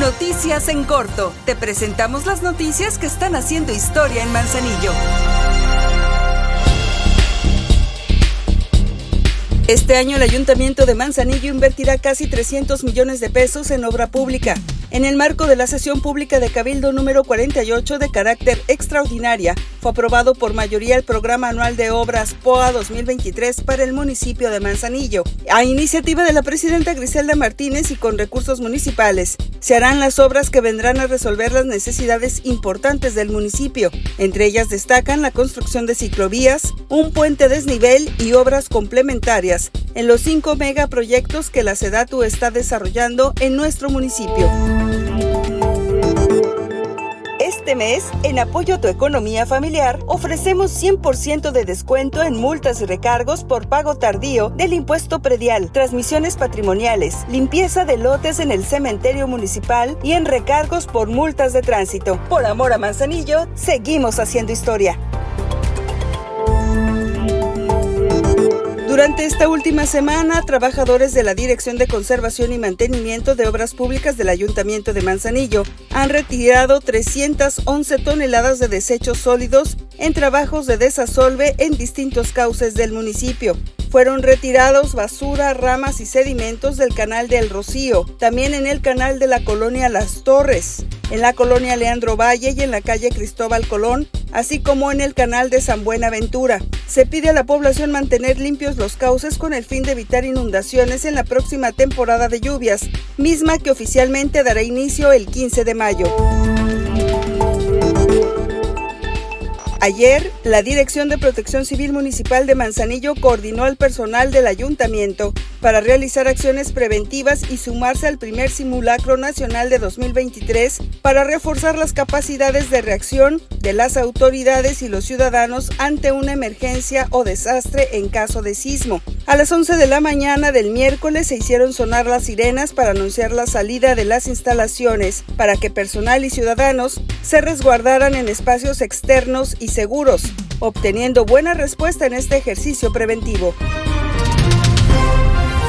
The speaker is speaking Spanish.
Noticias en corto. Te presentamos las noticias que están haciendo historia en Manzanillo. Este año el Ayuntamiento de Manzanillo invertirá casi 300 millones de pesos en obra pública en el marco de la sesión pública de Cabildo número 48 de carácter extraordinaria, fue aprobado por mayoría el Programa Anual de Obras POA 2023 para el municipio de Manzanillo. A iniciativa de la presidenta Griselda Martínez y con recursos municipales, se harán las obras que vendrán a resolver las necesidades importantes del municipio. Entre ellas destacan la construcción de ciclovías, un puente desnivel y obras complementarias en los cinco megaproyectos que la SEDATU está desarrollando en nuestro municipio. Este mes, en apoyo a tu economía familiar, ofrecemos 100% de descuento en multas y recargos por pago tardío del impuesto predial, transmisiones patrimoniales, limpieza de lotes en el cementerio municipal y en recargos por multas de tránsito. Por amor a Manzanillo, seguimos haciendo historia. Durante esta última semana, trabajadores de la Dirección de Conservación y Mantenimiento de Obras Públicas del Ayuntamiento de Manzanillo han retirado 311 toneladas de desechos sólidos en trabajos de desasolve en distintos cauces del municipio. Fueron retirados basura, ramas y sedimentos del canal del Rocío, también en el canal de la colonia Las Torres, en la colonia Leandro Valle y en la calle Cristóbal Colón, así como en el canal de San Buenaventura. Se pide a la población mantener limpios los cauces con el fin de evitar inundaciones en la próxima temporada de lluvias, misma que oficialmente dará inicio el 15 de mayo. Ayer, la Dirección de Protección Civil Municipal de Manzanillo coordinó al personal del ayuntamiento para realizar acciones preventivas y sumarse al primer simulacro nacional de 2023 para reforzar las capacidades de reacción de las autoridades y los ciudadanos ante una emergencia o desastre en caso de sismo. A las 11 de la mañana del miércoles se hicieron sonar las sirenas para anunciar la salida de las instalaciones para que personal y ciudadanos se resguardaran en espacios externos y seguros, obteniendo buena respuesta en este ejercicio preventivo.